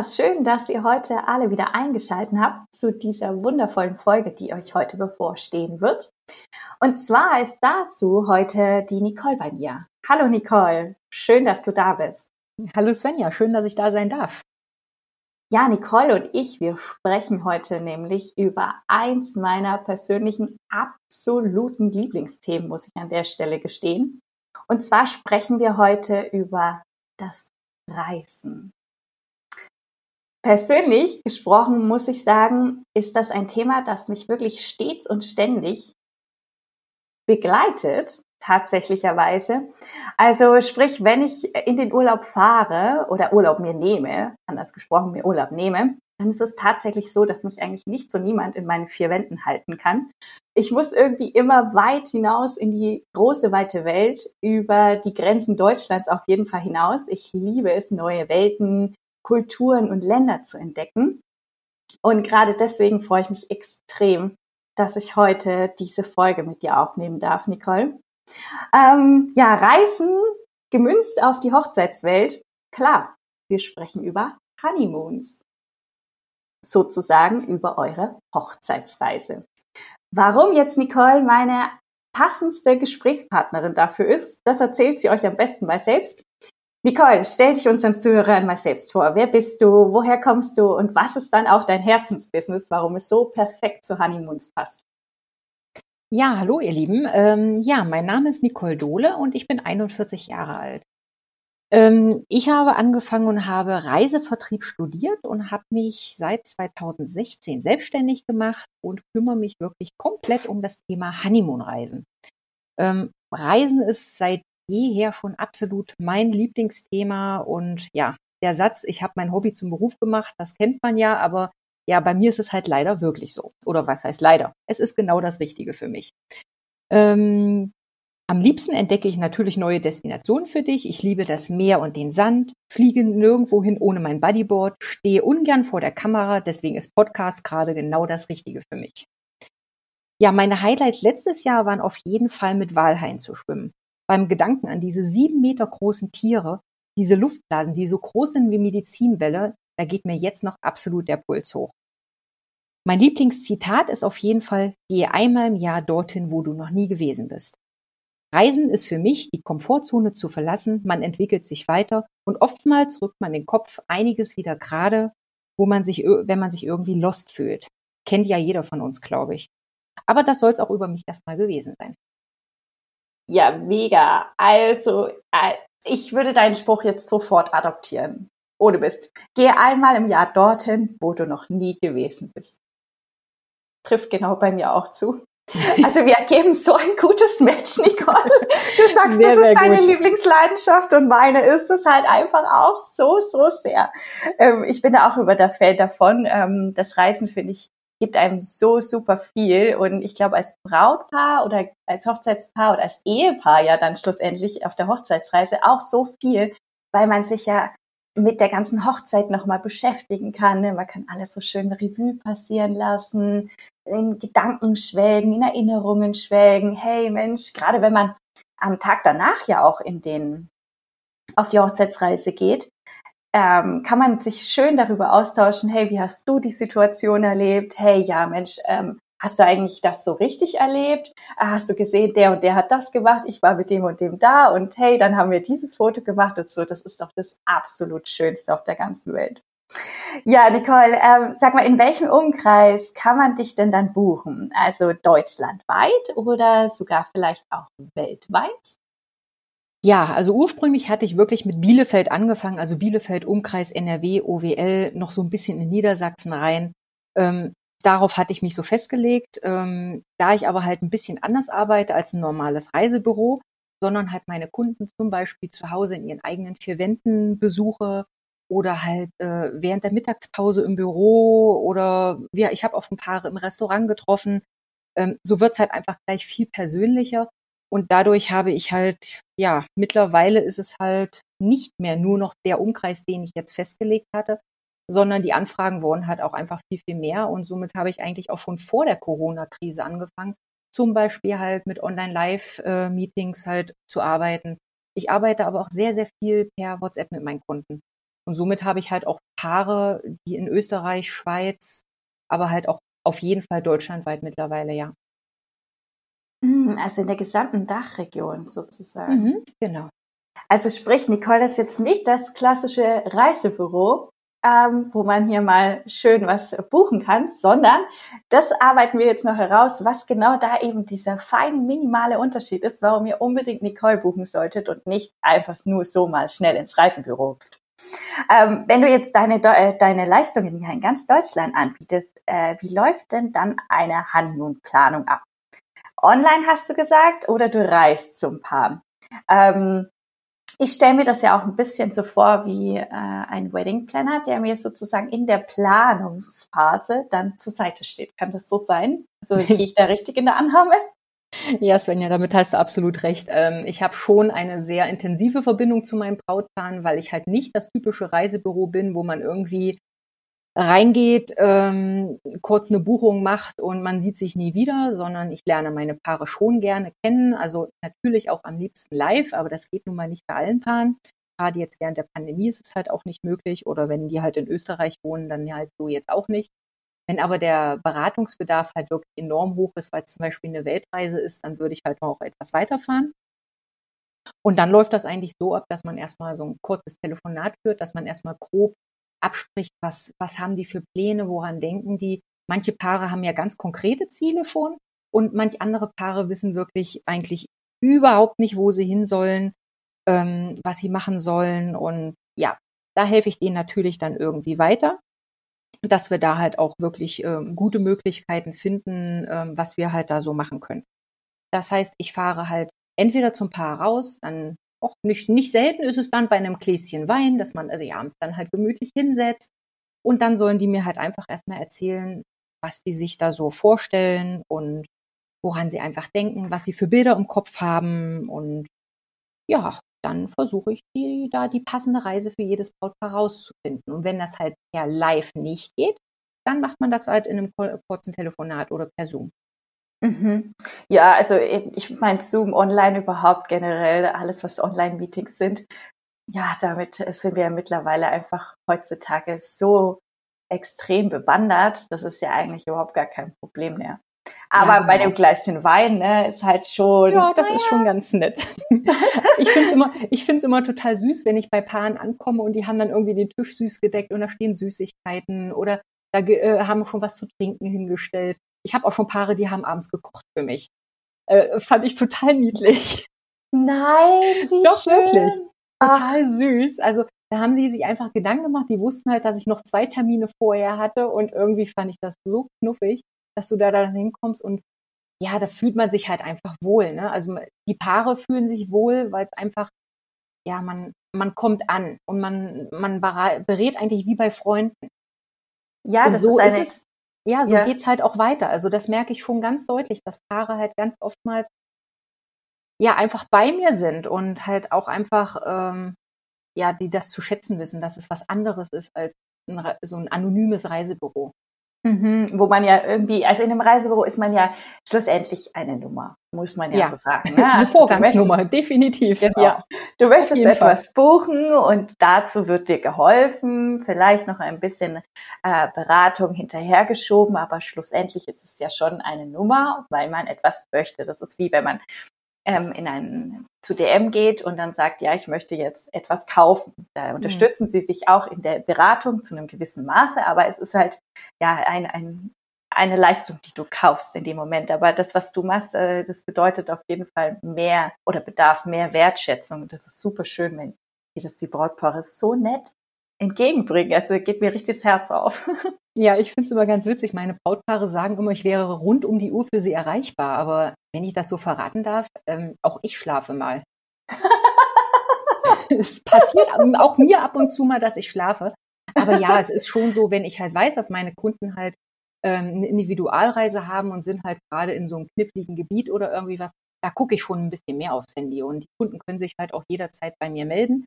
Ja, schön, dass ihr heute alle wieder eingeschaltet habt zu dieser wundervollen Folge, die euch heute bevorstehen wird. Und zwar ist dazu heute die Nicole bei mir. Hallo Nicole, schön, dass du da bist. Hallo Svenja, schön, dass ich da sein darf. Ja, Nicole und ich, wir sprechen heute nämlich über eins meiner persönlichen absoluten Lieblingsthemen, muss ich an der Stelle gestehen. Und zwar sprechen wir heute über das Reisen. Persönlich gesprochen muss ich sagen, ist das ein Thema, das mich wirklich stets und ständig begleitet, tatsächlicherweise. Also sprich, wenn ich in den Urlaub fahre oder Urlaub mir nehme, anders gesprochen mir Urlaub nehme, dann ist es tatsächlich so, dass mich eigentlich nicht so niemand in meinen vier Wänden halten kann. Ich muss irgendwie immer weit hinaus in die große, weite Welt, über die Grenzen Deutschlands auf jeden Fall hinaus. Ich liebe es, neue Welten, Kulturen und Länder zu entdecken. Und gerade deswegen freue ich mich extrem, dass ich heute diese Folge mit dir aufnehmen darf, Nicole. Ähm, ja, Reisen gemünzt auf die Hochzeitswelt. Klar, wir sprechen über Honeymoons. Sozusagen über eure Hochzeitsreise. Warum jetzt Nicole meine passendste Gesprächspartnerin dafür ist, das erzählt sie euch am besten mal selbst. Nicole, stell dich unseren Zuhörern mal selbst vor. Wer bist du? Woher kommst du? Und was ist dann auch dein Herzensbusiness, warum es so perfekt zu Honeymoons passt? Ja, hallo ihr Lieben. Ähm, ja, mein Name ist Nicole Dohle und ich bin 41 Jahre alt. Ähm, ich habe angefangen und habe Reisevertrieb studiert und habe mich seit 2016 selbstständig gemacht und kümmere mich wirklich komplett um das Thema Honeymoon-Reisen. Ähm, Reisen ist seit jeher schon absolut mein Lieblingsthema und ja, der Satz, ich habe mein Hobby zum Beruf gemacht, das kennt man ja, aber ja, bei mir ist es halt leider wirklich so. Oder was heißt leider? Es ist genau das Richtige für mich. Ähm, am liebsten entdecke ich natürlich neue Destinationen für dich. Ich liebe das Meer und den Sand, fliege nirgendwo hin ohne mein Bodyboard, stehe ungern vor der Kamera, deswegen ist Podcast gerade genau das Richtige für mich. Ja, meine Highlights letztes Jahr waren auf jeden Fall mit Walhain zu schwimmen beim Gedanken an diese sieben Meter großen Tiere, diese Luftblasen, die so groß sind wie Medizinbälle, da geht mir jetzt noch absolut der Puls hoch. Mein Lieblingszitat ist auf jeden Fall, gehe einmal im Jahr dorthin, wo du noch nie gewesen bist. Reisen ist für mich, die Komfortzone zu verlassen, man entwickelt sich weiter und oftmals rückt man den Kopf einiges wieder gerade, wo man sich, wenn man sich irgendwie lost fühlt. Kennt ja jeder von uns, glaube ich. Aber das soll es auch über mich erstmal gewesen sein. Ja, mega. Also, äh, ich würde deinen Spruch jetzt sofort adoptieren. Ohne Mist. Geh einmal im Jahr dorthin, wo du noch nie gewesen bist. Trifft genau bei mir auch zu. Also wir ergeben so ein gutes Match, Nicole. Du sagst, sehr, das ist deine gut. Lieblingsleidenschaft und meine ist es halt einfach auch so, so sehr. Ähm, ich bin da auch über der Fan davon. Ähm, das Reisen finde ich gibt einem so super viel. Und ich glaube, als Brautpaar oder als Hochzeitspaar oder als Ehepaar ja dann schlussendlich auf der Hochzeitsreise auch so viel, weil man sich ja mit der ganzen Hochzeit nochmal beschäftigen kann. Ne? Man kann alles so schön Revue passieren lassen, in Gedanken schwelgen, in Erinnerungen schwelgen. Hey Mensch, gerade wenn man am Tag danach ja auch in den auf die Hochzeitsreise geht, ähm, kann man sich schön darüber austauschen, hey, wie hast du die Situation erlebt? Hey, ja, Mensch, ähm, hast du eigentlich das so richtig erlebt? Ah, hast du gesehen, der und der hat das gemacht, ich war mit dem und dem da und hey, dann haben wir dieses Foto gemacht und so. Das ist doch das absolut Schönste auf der ganzen Welt. Ja, Nicole, ähm, sag mal, in welchem Umkreis kann man dich denn dann buchen? Also deutschlandweit oder sogar vielleicht auch weltweit? Ja, also ursprünglich hatte ich wirklich mit Bielefeld angefangen, also Bielefeld, Umkreis NRW, OWL, noch so ein bisschen in Niedersachsen rein. Ähm, darauf hatte ich mich so festgelegt. Ähm, da ich aber halt ein bisschen anders arbeite als ein normales Reisebüro, sondern halt meine Kunden zum Beispiel zu Hause in ihren eigenen vier Wänden besuche, oder halt äh, während der Mittagspause im Büro oder ja, ich habe auch schon Paare im Restaurant getroffen. Ähm, so wird's halt einfach gleich viel persönlicher. Und dadurch habe ich halt, ja, mittlerweile ist es halt nicht mehr nur noch der Umkreis, den ich jetzt festgelegt hatte, sondern die Anfragen wurden halt auch einfach viel, viel mehr. Und somit habe ich eigentlich auch schon vor der Corona-Krise angefangen, zum Beispiel halt mit Online-Live-Meetings halt zu arbeiten. Ich arbeite aber auch sehr, sehr viel per WhatsApp mit meinen Kunden. Und somit habe ich halt auch Paare, die in Österreich, Schweiz, aber halt auch auf jeden Fall deutschlandweit mittlerweile, ja. Hm, also in der gesamten Dachregion sozusagen. Mhm, genau. Also sprich, Nicole ist jetzt nicht das klassische Reisebüro, ähm, wo man hier mal schön was buchen kann, sondern das arbeiten wir jetzt noch heraus, was genau da eben dieser feine minimale Unterschied ist, warum ihr unbedingt Nicole buchen solltet und nicht einfach nur so mal schnell ins Reisebüro Ähm, wenn du jetzt deine, äh, deine Leistungen hier in ganz Deutschland anbietest, äh, wie läuft denn dann eine Honeymoon-Planung ab? Online hast du gesagt oder du reist zum Paar? Ähm, ich stelle mir das ja auch ein bisschen so vor wie äh, ein Wedding Planner, der mir sozusagen in der Planungsphase dann zur Seite steht. Kann das so sein? Also gehe ich da richtig in der Annahme? Ja, Svenja, damit hast du absolut recht. Ähm, ich habe schon eine sehr intensive Verbindung zu meinem Brautpaar, weil ich halt nicht das typische Reisebüro bin, wo man irgendwie reingeht, ähm, kurz eine Buchung macht und man sieht sich nie wieder, sondern ich lerne meine Paare schon gerne kennen. Also natürlich auch am liebsten live, aber das geht nun mal nicht bei allen Paaren. Gerade jetzt während der Pandemie ist es halt auch nicht möglich oder wenn die halt in Österreich wohnen, dann halt so jetzt auch nicht. Wenn aber der Beratungsbedarf halt wirklich enorm hoch ist, weil es zum Beispiel eine Weltreise ist, dann würde ich halt noch etwas weiterfahren. Und dann läuft das eigentlich so ab, dass man erstmal so ein kurzes Telefonat führt, dass man erstmal grob abspricht, was, was haben die für Pläne, woran denken die. Manche Paare haben ja ganz konkrete Ziele schon und manch andere Paare wissen wirklich eigentlich überhaupt nicht, wo sie hin sollen, ähm, was sie machen sollen. Und ja, da helfe ich denen natürlich dann irgendwie weiter, dass wir da halt auch wirklich ähm, gute Möglichkeiten finden, ähm, was wir halt da so machen können. Das heißt, ich fahre halt entweder zum Paar raus, dann auch nicht, nicht selten ist es dann bei einem Gläschen Wein, dass man also abends dann halt gemütlich hinsetzt. Und dann sollen die mir halt einfach erstmal erzählen, was die sich da so vorstellen und woran sie einfach denken, was sie für Bilder im Kopf haben. Und ja, dann versuche ich die, da die passende Reise für jedes Brautpaar rauszufinden. Und wenn das halt per Live nicht geht, dann macht man das halt in einem kurzen Telefonat oder per Zoom. Mhm. Ja, also ich meine Zoom online überhaupt generell, alles was Online-Meetings sind. Ja, damit sind wir ja mittlerweile einfach heutzutage so extrem bewandert, das ist ja eigentlich überhaupt gar kein Problem mehr. Aber ja, bei dem Gläschen Wein ne, ist halt schon. Ja, das ist schon ganz nett. ich finde es immer, ich find's immer total süß, wenn ich bei Paaren ankomme und die haben dann irgendwie den Tisch süß gedeckt und da stehen Süßigkeiten oder da äh, haben schon was zu trinken hingestellt. Ich habe auch schon Paare, die haben abends gekocht für mich. Äh, fand ich total niedlich. Nein, wie Doch, schön. wirklich. Total Ach. süß. Also da haben die sich einfach Gedanken gemacht. Die wussten halt, dass ich noch zwei Termine vorher hatte und irgendwie fand ich das so knuffig, dass du da dann hinkommst und ja, da fühlt man sich halt einfach wohl. Ne? Also die Paare fühlen sich wohl, weil es einfach, ja, man, man kommt an und man, man berät eigentlich wie bei Freunden. Ja, und das so ist, eine, ist es ja, so ja. geht's halt auch weiter. Also das merke ich schon ganz deutlich, dass Paare halt ganz oftmals ja einfach bei mir sind und halt auch einfach ähm, ja, die das zu schätzen wissen, dass es was anderes ist als ein, so ein anonymes Reisebüro. Mhm, wo man ja irgendwie, also in einem Reisebüro ist man ja schlussendlich eine Nummer, muss man ja, ja. so sagen. Ne? eine also Vorgangsnummer, möchtest, definitiv. Genau. Ja. Du möchtest etwas buchen und dazu wird dir geholfen, vielleicht noch ein bisschen äh, Beratung hinterhergeschoben, aber schlussendlich ist es ja schon eine Nummer, weil man etwas möchte. Das ist wie wenn man ähm, in ein zu DM geht und dann sagt, ja, ich möchte jetzt etwas kaufen. Da mhm. unterstützen mhm. sie sich auch in der Beratung zu einem gewissen Maße, aber es ist halt ja ein, ein, eine Leistung, die du kaufst in dem Moment. Aber das, was du machst, äh, das bedeutet auf jeden Fall mehr oder bedarf mehr Wertschätzung. Das ist super schön, wenn das die Brautpaare so nett entgegenbringen. Also geht mir richtig das Herz auf. Ja, ich finde es immer ganz witzig. Meine Brautpaare sagen immer, ich wäre rund um die Uhr für sie erreichbar. Aber wenn ich das so verraten darf, ähm, auch ich schlafe mal. es passiert auch mir ab und zu mal, dass ich schlafe. Aber ja, es ist schon so, wenn ich halt weiß, dass meine Kunden halt ähm, eine Individualreise haben und sind halt gerade in so einem kniffligen Gebiet oder irgendwie was, da gucke ich schon ein bisschen mehr aufs Handy. Und die Kunden können sich halt auch jederzeit bei mir melden.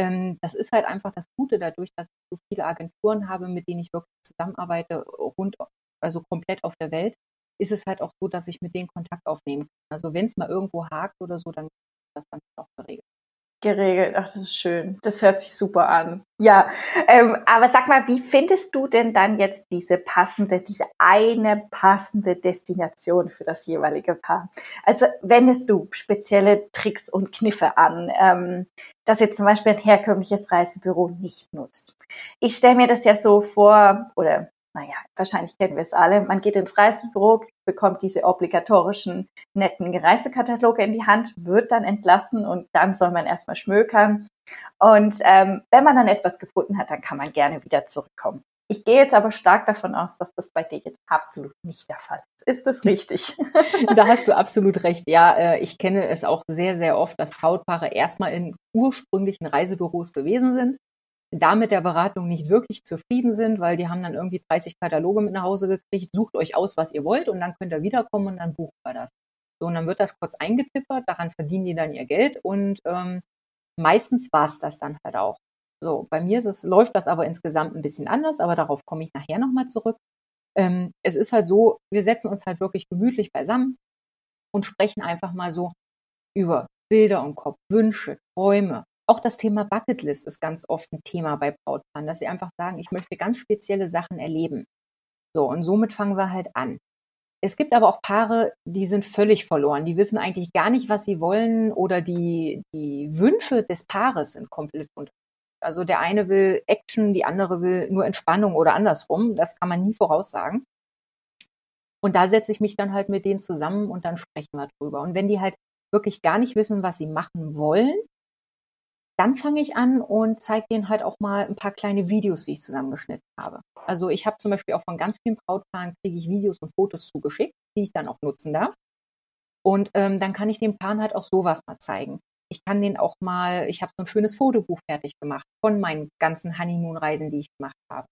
Ähm, das ist halt einfach das Gute dadurch, dass ich so viele Agenturen habe, mit denen ich wirklich zusammenarbeite, rund, also komplett auf der Welt, ist es halt auch so, dass ich mit denen Kontakt aufnehmen kann. Also wenn es mal irgendwo hakt oder so, dann ist das dann auch geregelt geregelt. Ach, das ist schön. Das hört sich super an. Ja, ähm, aber sag mal, wie findest du denn dann jetzt diese passende, diese eine passende Destination für das jeweilige Paar? Also wendest du spezielle Tricks und Kniffe an, ähm, das jetzt zum Beispiel ein herkömmliches Reisebüro nicht nutzt? Ich stelle mir das ja so vor, oder naja, wahrscheinlich kennen wir es alle. Man geht ins Reisebüro, bekommt diese obligatorischen netten Reisekataloge in die Hand, wird dann entlassen und dann soll man erstmal schmökern. Und ähm, wenn man dann etwas gefunden hat, dann kann man gerne wieder zurückkommen. Ich gehe jetzt aber stark davon aus, dass das bei dir jetzt absolut nicht der Fall ist. Ist das richtig? Da hast du absolut recht. Ja, äh, ich kenne es auch sehr, sehr oft, dass Brautpaare erstmal in ursprünglichen Reisebüros gewesen sind da mit der Beratung nicht wirklich zufrieden sind, weil die haben dann irgendwie 30 Kataloge mit nach Hause gekriegt, sucht euch aus, was ihr wollt und dann könnt ihr wiederkommen und dann buchen wir das. So, und dann wird das kurz eingetippert, daran verdienen die dann ihr Geld und ähm, meistens war es das dann halt auch. So, bei mir es, läuft das aber insgesamt ein bisschen anders, aber darauf komme ich nachher nochmal zurück. Ähm, es ist halt so, wir setzen uns halt wirklich gemütlich beisammen und sprechen einfach mal so über Bilder im Kopf, Wünsche, Träume, auch das Thema Bucketlist ist ganz oft ein Thema bei Brautpaaren, dass sie einfach sagen, ich möchte ganz spezielle Sachen erleben. So, und somit fangen wir halt an. Es gibt aber auch Paare, die sind völlig verloren. Die wissen eigentlich gar nicht, was sie wollen oder die, die Wünsche des Paares sind komplett unterschiedlich. Also der eine will Action, die andere will nur Entspannung oder andersrum. Das kann man nie voraussagen. Und da setze ich mich dann halt mit denen zusammen und dann sprechen wir drüber. Und wenn die halt wirklich gar nicht wissen, was sie machen wollen, dann fange ich an und zeige denen halt auch mal ein paar kleine Videos, die ich zusammengeschnitten habe. Also ich habe zum Beispiel auch von ganz vielen Brautpaaren kriege ich Videos und Fotos zugeschickt, die ich dann auch nutzen darf. Und ähm, dann kann ich den Paaren halt auch sowas mal zeigen. Ich kann denen auch mal, ich habe so ein schönes Fotobuch fertig gemacht von meinen ganzen Honeymoon-Reisen, die ich gemacht habe.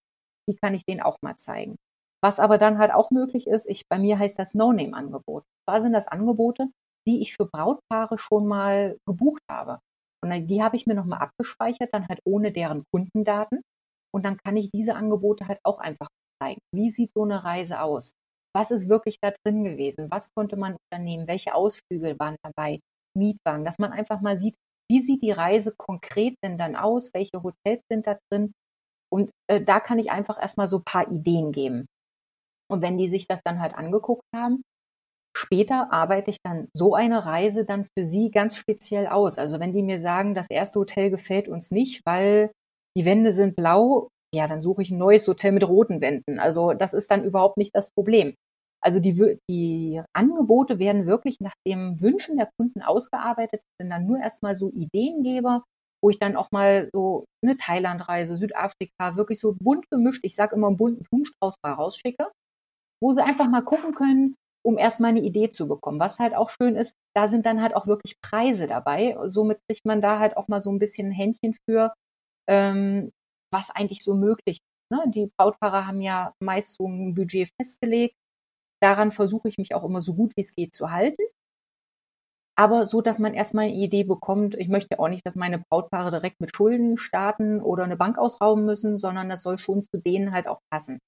Die kann ich denen auch mal zeigen. Was aber dann halt auch möglich ist, ich, bei mir heißt das No-Name-Angebot. Zwar sind das Angebote, die ich für Brautpaare schon mal gebucht habe. Und die habe ich mir nochmal abgespeichert, dann halt ohne deren Kundendaten. Und dann kann ich diese Angebote halt auch einfach zeigen. Wie sieht so eine Reise aus? Was ist wirklich da drin gewesen? Was konnte man unternehmen? Welche Ausflüge waren dabei? Mietwagen, dass man einfach mal sieht, wie sieht die Reise konkret denn dann aus? Welche Hotels sind da drin? Und äh, da kann ich einfach erstmal so ein paar Ideen geben. Und wenn die sich das dann halt angeguckt haben, Später arbeite ich dann so eine Reise dann für sie ganz speziell aus. Also wenn die mir sagen, das erste Hotel gefällt uns nicht, weil die Wände sind blau, ja, dann suche ich ein neues Hotel mit roten Wänden. Also das ist dann überhaupt nicht das Problem. Also die, die Angebote werden wirklich nach dem Wünschen der Kunden ausgearbeitet, sind dann nur erstmal so Ideengeber, wo ich dann auch mal so eine Thailandreise, Südafrika, wirklich so bunt gemischt, ich sage immer einen bunten Blumenstrauß mal rausschicke, wo sie einfach mal gucken können, um erstmal eine Idee zu bekommen. Was halt auch schön ist, da sind dann halt auch wirklich Preise dabei. Somit kriegt man da halt auch mal so ein bisschen ein Händchen für, ähm, was eigentlich so möglich ist. Ne? Die Brautpaare haben ja meist so ein Budget festgelegt. Daran versuche ich mich auch immer so gut wie es geht zu halten. Aber so, dass man erstmal eine Idee bekommt, ich möchte auch nicht, dass meine Brautpaare direkt mit Schulden starten oder eine Bank ausrauben müssen, sondern das soll schon zu denen halt auch passen.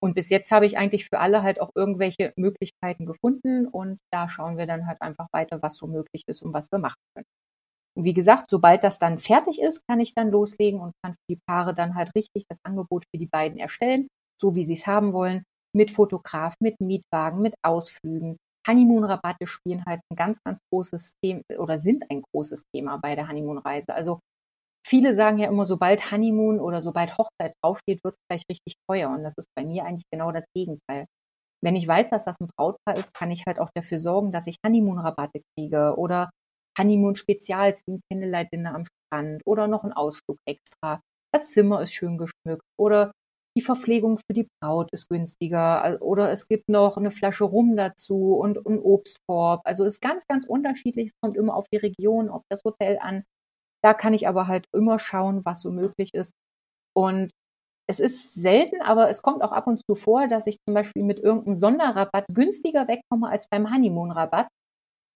Und bis jetzt habe ich eigentlich für alle halt auch irgendwelche Möglichkeiten gefunden und da schauen wir dann halt einfach weiter, was so möglich ist und was wir machen können. Und wie gesagt, sobald das dann fertig ist, kann ich dann loslegen und kann für die Paare dann halt richtig das Angebot für die beiden erstellen, so wie sie es haben wollen, mit Fotograf, mit Mietwagen, mit Ausflügen. Honeymoon-Rabatte spielen halt ein ganz, ganz großes Thema oder sind ein großes Thema bei der Honeymoon-Reise. Also viele sagen ja immer, sobald Honeymoon oder sobald Hochzeit draufsteht, wird es gleich richtig teuer. Und das ist bei mir eigentlich genau das Gegenteil. Wenn ich weiß, dass das ein Brautpaar ist, kann ich halt auch dafür sorgen, dass ich Honeymoon-Rabatte kriege oder Honeymoon-Spezials wie ein Candlelight-Dinner am Strand oder noch ein Ausflug extra. Das Zimmer ist schön geschmückt oder die Verpflegung für die Braut ist günstiger oder es gibt noch eine Flasche Rum dazu und ein Obstkorb. Also ist ganz, ganz unterschiedlich. Es kommt immer auf die Region, auf das Hotel an Da kann ich aber halt immer schauen, was so möglich ist. Und es ist selten, aber es kommt auch ab und zu vor, dass ich zum Beispiel mit irgendeinem Sonderrabatt günstiger wegkomme als beim Honeymoon-Rabatt.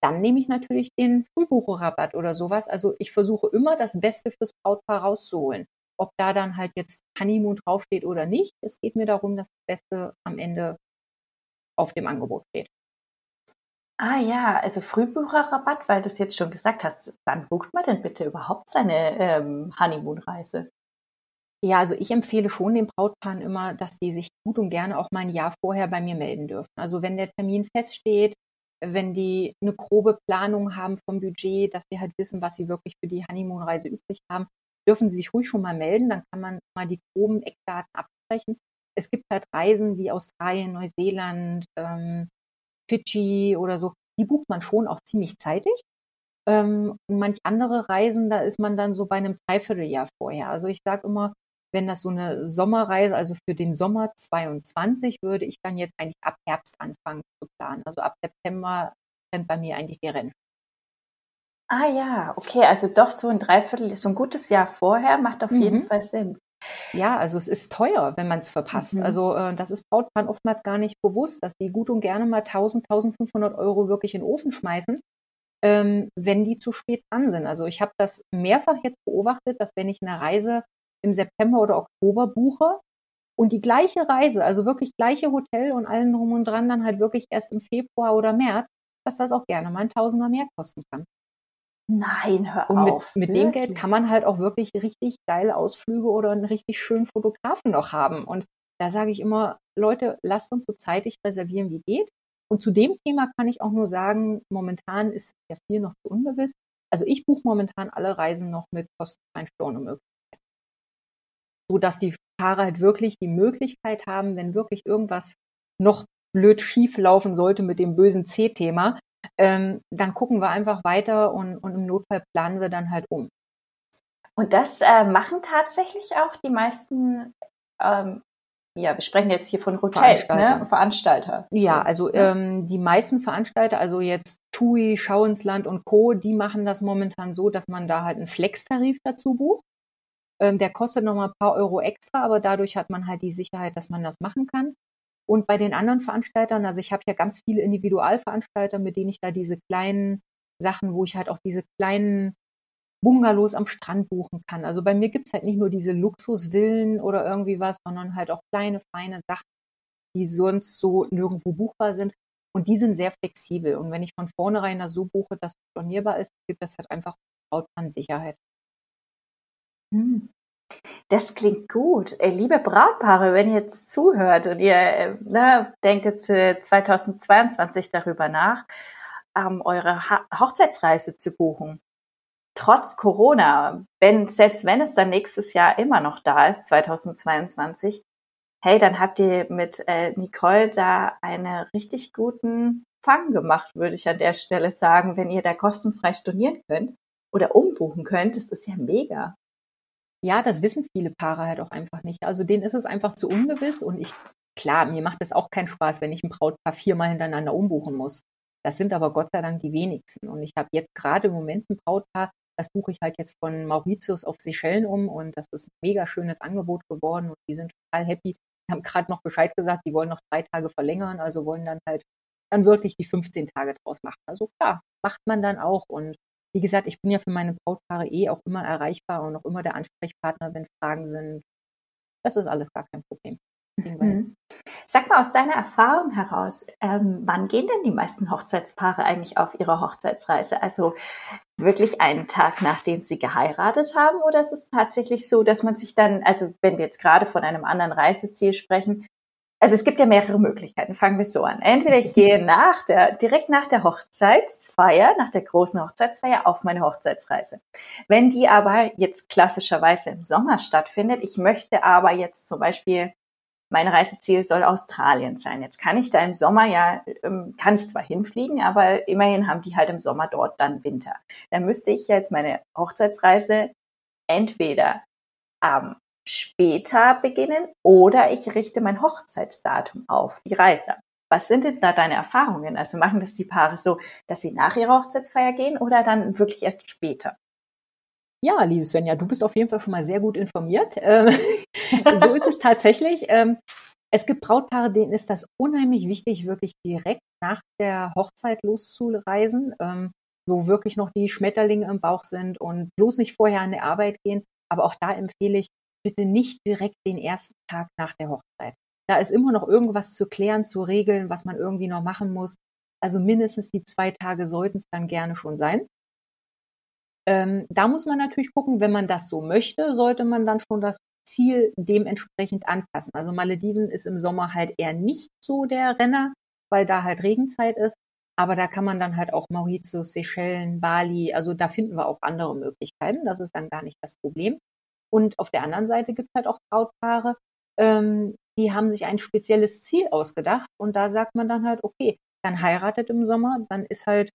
Dann nehme ich natürlich den Frühbucherrabatt oder sowas. Also ich versuche immer das Beste fürs Brautpaar rauszuholen. Ob da dann halt jetzt Honeymoon draufsteht oder nicht. Es geht mir darum, dass das Beste am Ende auf dem Angebot steht. Ah ja, also Frühbucherrabatt, weil du es jetzt schon gesagt hast. Wann bucht man denn bitte überhaupt seine ähm, Honeymoon-Reise? Ja, also ich empfehle schon den Brautpaaren immer, dass die sich gut und gerne auch mal ein Jahr vorher bei mir melden dürfen. Also wenn der Termin feststeht, wenn die eine grobe Planung haben vom Budget, dass die halt wissen, was sie wirklich für die Honeymoon-Reise übrig haben, dürfen sie sich ruhig schon mal melden. Dann kann man mal die groben Eckdaten absprechen. Es gibt halt Reisen wie Australien, Neuseeland, ähm, Fidschi oder so. Die bucht man schon auch ziemlich zeitig. Ähm, und manch andere Reisen, da ist man dann so bei einem Dreivierteljahr vorher. Also ich sage immer, wenn das so eine Sommerreise, also für den Sommer 22, würde ich dann jetzt eigentlich ab Herbst anfangen zu planen. Also ab September rennt bei mir eigentlich die Rennen. Ah ja, okay, also doch so ein Dreiviertel, so ein gutes Jahr vorher macht auf mhm. jeden Fall Sinn. Ja, also es ist teuer, wenn man es verpasst. Mhm. Also äh, das ist Brautpaaren oftmals gar nicht bewusst, dass die gut und gerne mal 1000, 1500 Euro wirklich in den Ofen schmeißen, ähm, wenn die zu spät dran sind. Also ich habe das mehrfach jetzt beobachtet, dass wenn ich eine Reise im September oder Oktober buche und die gleiche Reise, also wirklich gleiche Hotel und allen drum und dran, dann halt wirklich erst im Februar oder März, dass das auch gerne mal ein Tausender mehr kosten kann. Nein, hör und auf. Mit, mit dem Geld kann man halt auch wirklich richtig geile Ausflüge oder einen richtig schönen Fotografen noch haben. Und da sage ich immer, Leute, lasst uns so zeitig reservieren, wie geht. Und zu dem Thema kann ich auch nur sagen, momentan ist ja viel noch zu ungewiss. Also ich buche momentan alle Reisen noch mit kostenfreien Stornomöglichkeiten so dass die Paare halt wirklich die Möglichkeit haben, wenn wirklich irgendwas noch blöd schief laufen sollte mit dem bösen C-Thema, ähm, dann gucken wir einfach weiter und, und im Notfall planen wir dann halt um. Und das äh, machen tatsächlich auch die meisten, ähm, ja, wir sprechen jetzt hier von Hotels, ne? Veranstalter. Ne? Veranstalter. Ja, also ähm, die meisten Veranstalter, also jetzt TUI, Schau ins Land und Co., die machen das momentan so, dass man da halt einen Flex-Tarif dazu bucht. Ähm, der kostet nochmal ein paar Euro extra, aber dadurch hat man halt die Sicherheit, dass man das machen kann. Und bei den anderen Veranstaltern, also ich habe ja ganz viele Individualveranstalter, mit denen ich da diese kleinen Sachen, wo ich halt auch diese kleinen Bungalows am Strand buchen kann. Also bei mir gibt's halt nicht nur diese Luxusvillen oder irgendwie was, sondern halt auch kleine, feine Sachen, die sonst so nirgendwo buchbar sind. Und die sind sehr flexibel. Und wenn ich von vornherein das so buche, dass es stornierbar ist, gibt das halt einfach Sicherheit. Hm. Das klingt gut. Liebe Brautpaare, wenn ihr jetzt zuhört und ihr äh, ne, denkt jetzt für 2022 darüber nach, ähm, eure ha Hochzeitsreise zu buchen, trotz Corona, wenn, selbst wenn es dann nächstes Jahr immer noch da ist, 2022, hey, dann habt ihr mit äh, Nicole da einen richtig guten Fang gemacht, würde ich an der Stelle sagen, wenn ihr da kostenfrei stornieren könnt oder umbuchen könnt. Das ist ja mega. Ja, das wissen viele Paare halt auch einfach nicht. Also denen ist es einfach zu ungewiss und ich, klar, mir macht es auch keinen Spaß, wenn ich ein Brautpaar viermal hintereinander umbuchen muss. Das sind aber Gott sei Dank die wenigsten. Und ich habe jetzt gerade im Moment ein Brautpaar, das buche ich halt jetzt von Mauritius auf Seychellen um und das ist ein mega schönes Angebot geworden und die sind total happy. Die haben gerade noch Bescheid gesagt, die wollen noch drei Tage verlängern, also wollen dann halt dann wirklich die 15 Tage draus machen. Also klar, macht man dann auch und wie gesagt, ich bin ja für meine Brautpaare eh auch immer erreichbar und auch immer der Ansprechpartner, wenn Fragen sind. Das ist alles gar kein Problem. Mhm. Sag mal aus deiner Erfahrung heraus, ähm, wann gehen denn die meisten Hochzeitspaare eigentlich auf ihre Hochzeitsreise? Also wirklich einen Tag, nachdem sie geheiratet haben? Oder ist es tatsächlich so, dass man sich dann, also wenn wir jetzt gerade von einem anderen Reiseziel sprechen, also es gibt ja mehrere Möglichkeiten. Fangen wir so an. Entweder ich gehe nach der, direkt nach der Hochzeitsfeier, nach der großen Hochzeitsfeier auf meine Hochzeitsreise. Wenn die aber jetzt klassischerweise im Sommer stattfindet, ich möchte aber jetzt zum Beispiel mein Reiseziel soll Australien sein. Jetzt kann ich da im Sommer ja, ähm, kann ich zwar hinfliegen, aber immerhin haben die halt im Sommer dort dann Winter. Dann müsste ich jetzt meine Hochzeitsreise entweder am später beginnen oder ich richte mein Hochzeitsdatum auf die Reise. Was sind denn da deine Erfahrungen? Also machen das die Paare so, dass sie nach ihrer Hochzeitsfeier gehen oder dann wirklich erst später? Ja, liebe Svenja, du bist auf jeden Fall schon mal sehr gut informiert. Ähm, so ist es tatsächlich. Ähm, es gibt Brautpaare, denen ist das unheimlich wichtig, wirklich direkt nach der Hochzeit loszureisen, ähm, wo wirklich noch die Schmetterlinge im Bauch sind und bloß nicht vorher an die Arbeit gehen. Aber auch da empfehle ich, bitte nicht direkt den ersten Tag nach der Hochzeit. Da ist immer noch irgendwas zu klären, zu regeln, was man irgendwie noch machen muss. Also mindestens die zwei Tage sollten es dann gerne schon sein. Ähm, da muss man natürlich gucken, wenn man das so möchte, sollte man dann schon das Ziel dementsprechend anpassen. Also Malediven ist im Sommer halt eher nicht so der Renner, weil da halt Regenzeit ist. Aber da kann man dann halt auch Mauritius, Seychellen, Bali, also da finden wir auch andere Möglichkeiten. Das ist dann gar nicht das Problem. Und auf der anderen Seite gibt es halt auch Brautpaare, ähm, die haben sich ein spezielles Ziel ausgedacht und da sagt man dann halt, okay, dann heiratet im Sommer, dann ist halt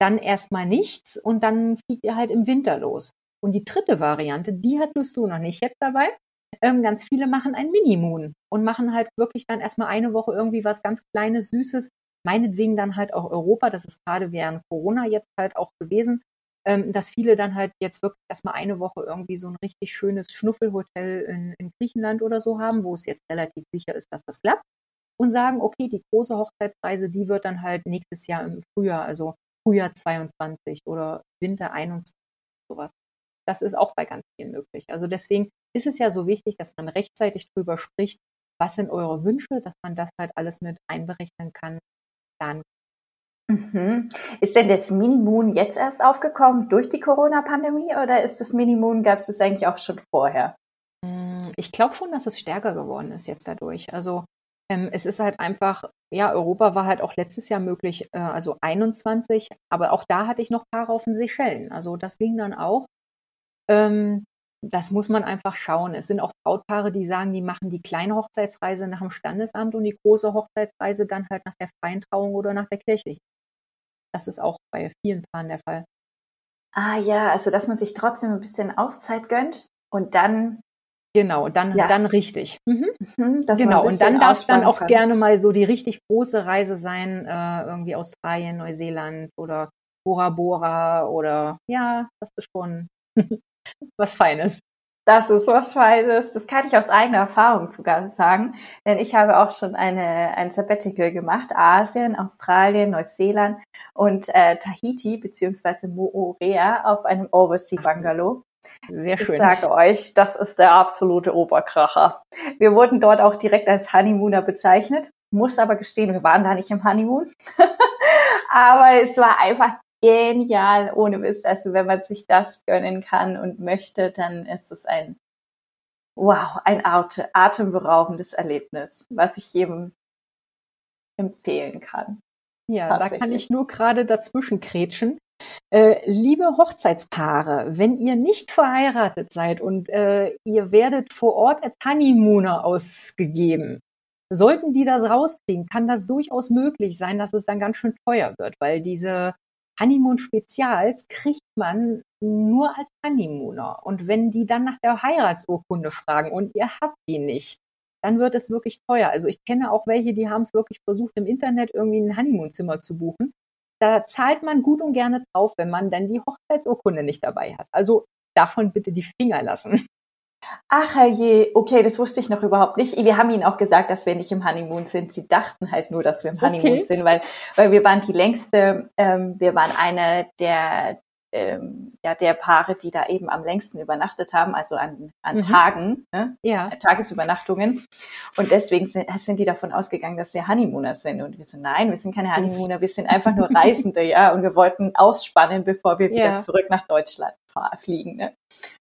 dann erstmal nichts und dann fliegt ihr halt im Winter los. Und die dritte Variante, die hattest du noch nicht jetzt dabei. Ähm, ganz viele machen ein Minimoon und machen halt wirklich dann erstmal eine Woche irgendwie was ganz Kleines, Süßes. Meinetwegen dann halt auch Europa, das ist gerade während Corona jetzt halt auch gewesen, ähm, dass viele dann halt jetzt wirklich erstmal eine Woche irgendwie so ein richtig schönes Schnuffelhotel in, in Griechenland oder so haben, wo es jetzt relativ sicher ist, dass das klappt. Und sagen, okay, die große Hochzeitsreise, die wird dann halt nächstes Jahr im Frühjahr, also Frühjahr 22 oder Winter 21, sowas. Das ist auch bei ganz vielen möglich. Also deswegen ist es ja so wichtig, dass man rechtzeitig drüber spricht, was sind eure Wünsche, dass man das halt alles mit einberechnen kann, planen Mhm. Ist denn das Minimoon jetzt erst aufgekommen durch die Corona-Pandemie oder ist das Minimoon, gab es das eigentlich auch schon vorher? Hm, ich glaube schon, dass es stärker geworden ist jetzt dadurch. Also ähm, es ist halt einfach, ja, Europa war halt auch letztes Jahr möglich, äh, also 21, aber auch da hatte ich noch Paare auf den Seychellen. Also das ging dann auch. Ähm, das muss man einfach schauen. Es sind auch Brautpaare, die sagen, die machen die kleine Hochzeitsreise nach dem Standesamt und die große Hochzeitsreise dann halt nach der freien Trauung oder nach der kirchlichen. Das ist auch bei vielen Paaren der Fall. Ah ja, also dass man sich trotzdem ein bisschen Auszeit gönnt und dann Genau, dann, ja. dann richtig. Mhm. Mhm, genau, und dann darf es dann auch kann. gerne mal so die richtig große Reise sein, äh, irgendwie Australien, Neuseeland oder Bora Bora oder ja, das ist schon was Feines. Das ist was Feines. Das kann ich aus eigener Erfahrung sogar sagen. Denn ich habe auch schon eine, ein Sabbatical gemacht. Asien, Australien, Neuseeland und äh, Tahiti beziehungsweise Moorea auf einem Oversea Bungalow. Sehr schön. Ich sage euch, das ist der absolute Oberkracher. Wir wurden dort auch direkt als Honeymooner bezeichnet. Muss aber gestehen, wir waren da nicht im Honeymoon. aber es war einfach genial, ohne Mist. Also wenn man sich das gönnen kann und möchte, dann ist es ein, wow, ein atemberaubendes Erlebnis, was ich jedem empfehlen kann. Ja, da kann ich nur gerade dazwischen kretschen. Äh, liebe Hochzeitspaare, wenn ihr nicht verheiratet seid und äh, ihr werdet vor Ort als Honeymooner ausgegeben, sollten die das rauskriegen, kann das durchaus möglich sein, dass es dann ganz schön teuer wird, weil diese Honeymoon Spezials kriegt man nur als Honeymooner. Und wenn die dann nach der Heiratsurkunde fragen und ihr habt die nicht, dann wird es wirklich teuer. Also ich kenne auch welche, die haben es wirklich versucht, im Internet irgendwie ein Honeymoonzimmer zu buchen. Da zahlt man gut und gerne drauf, wenn man dann die Hochzeitsurkunde nicht dabei hat. Also davon bitte die Finger lassen. Ach je, okay, das wusste ich noch überhaupt nicht. Wir haben ihnen auch gesagt, dass wir nicht im Honeymoon sind. Sie dachten halt nur, dass wir im Honeymoon okay. sind, weil, weil wir waren die längste, ähm, wir waren eine der, ähm, ja, der Paare, die da eben am längsten übernachtet haben, also an, an mhm. Tagen, ne? ja. Tagesübernachtungen. Und deswegen sind, sind die davon ausgegangen, dass wir Honeymooner sind. Und wir so, nein, wir sind keine Süß. Honeymooner, wir sind einfach nur Reisende, ja. Und wir wollten ausspannen, bevor wir ja. wieder zurück nach Deutschland fliegen. Ne?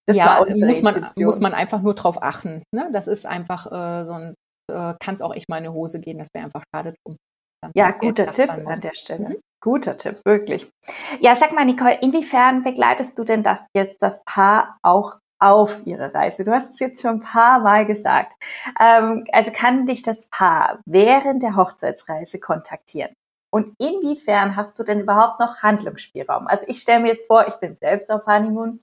Das ja, muss man, muss man einfach nur drauf achten. Ne? Das ist einfach äh, so ein, äh, kann es auch echt mal in die Hose gehen, das wäre einfach schade drum. Ja, guter Tipp an der Stelle. Mhm. Guter Tipp, wirklich. Ja, sag mal, Nicole, inwiefern begleitest du denn das jetzt das Paar auch auf ihre Reise? Du hast es jetzt schon ein paar Mal gesagt. Ähm, also kann dich das Paar während der Hochzeitsreise kontaktieren? Und inwiefern hast du denn überhaupt noch Handlungsspielraum? Also ich stelle mir jetzt vor, ich bin selbst auf Honeymoon.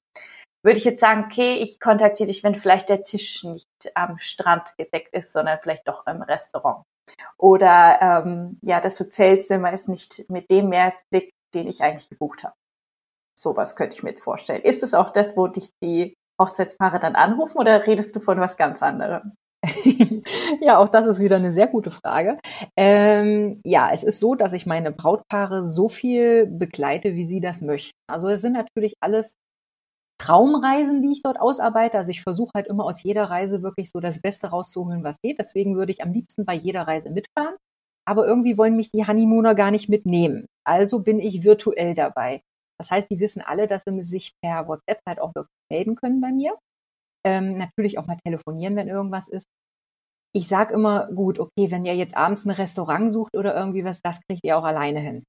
Würde ich jetzt sagen, okay, ich kontaktiere dich, wenn vielleicht der Tisch nicht am Strand gedeckt ist, sondern vielleicht doch im Restaurant. Oder ähm, ja, das Hotelzimmer ist nicht mit dem Meeresblick, den ich eigentlich gebucht habe. Sowas könnte ich mir jetzt vorstellen. Ist es auch das, wo dich die Hochzeitspaare dann anrufen oder redest du von was ganz anderem? ja, auch das ist wieder eine sehr gute Frage. Ähm, ja, es ist so, dass ich meine Brautpaare so viel begleite, wie sie das möchten. Also es sind natürlich alles Traumreisen, die ich dort ausarbeite. Also ich versuche halt immer aus jeder Reise wirklich so das Beste rauszuholen, was geht. Deswegen würde ich am liebsten bei jeder Reise mitfahren. Aber irgendwie wollen mich die Honeymooner gar nicht mitnehmen. Also bin ich virtuell dabei. Das heißt, die wissen alle, dass sie sich per WhatsApp halt auch wirklich melden können bei mir. Ähm, natürlich auch mal telefonieren, wenn irgendwas ist. Ich sag immer, gut, okay, wenn ihr jetzt abends ein Restaurant sucht oder irgendwie was, das kriegt ihr auch alleine hin.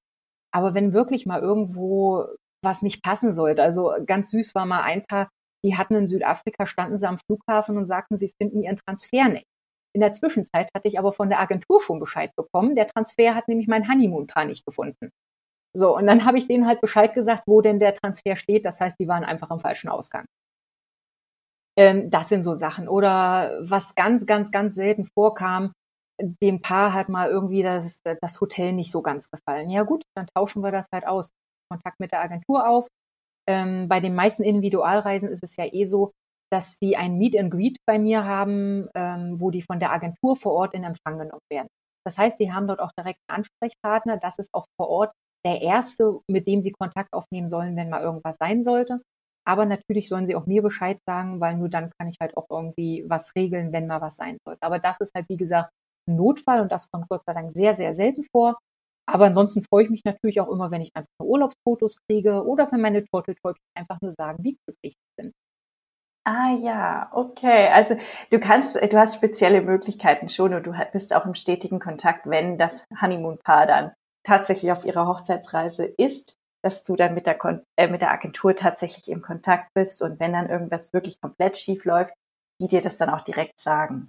Aber wenn wirklich mal irgendwo was nicht passen sollte, also ganz süß war mal ein paar, die hatten in Südafrika, standen sie am Flughafen und sagten, sie finden ihren Transfer nicht. In der Zwischenzeit hatte ich aber von der Agentur schon Bescheid bekommen. Der Transfer hat nämlich mein Honeymoon-Paar nicht gefunden. So, und dann habe ich denen halt Bescheid gesagt, wo denn der Transfer steht. Das heißt, die waren einfach am falschen Ausgang. Ähm, das sind so Sachen. Oder was ganz, ganz, ganz selten vorkam, dem Paar hat mal irgendwie das, das Hotel nicht so ganz gefallen. Ja gut, dann tauschen wir das halt aus. Kontakt mit der Agentur auf. Ähm, bei den meisten Individualreisen ist es ja eh so, dass die ein Meet and Greet bei mir haben, ähm, wo die von der Agentur vor Ort in Empfang genommen werden. Das heißt, die haben dort auch direkt einen Ansprechpartner. Das ist auch vor Ort der erste, mit dem sie Kontakt aufnehmen sollen, wenn mal irgendwas sein sollte. Aber natürlich sollen sie auch mir Bescheid sagen, weil nur dann kann ich halt auch irgendwie was regeln, wenn mal was sein sollte. Aber das ist halt, wie gesagt, ein Notfall und das kommt Gott sei Dank sehr, sehr selten vor. Aber ansonsten freue ich mich natürlich auch immer, wenn ich einfach Urlaubsfotos kriege oder wenn meine Turteltäubchen einfach nur sagen, wie glücklich sie sind. Ah ja, okay. Also du kannst, du hast spezielle Möglichkeiten schon und du bist auch im stetigen Kontakt, wenn das Honeymoon-Paar dann tatsächlich auf ihrer Hochzeitsreise ist, dass du dann mit der, äh, mit der Agentur tatsächlich im Kontakt bist und wenn dann irgendwas wirklich komplett schief läuft, die dir das dann auch direkt sagen.